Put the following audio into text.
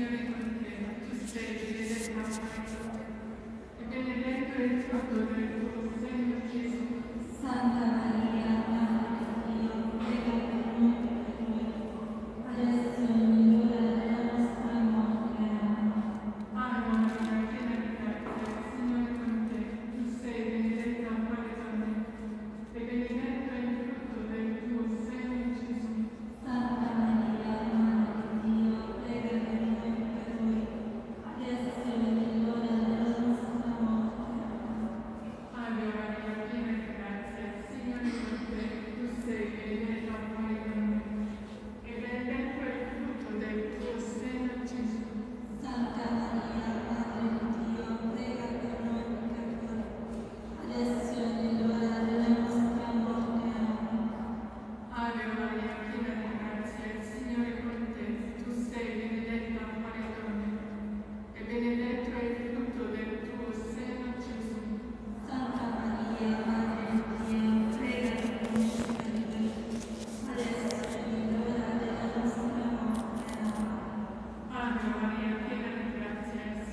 continually to stay in our minds. E benedetto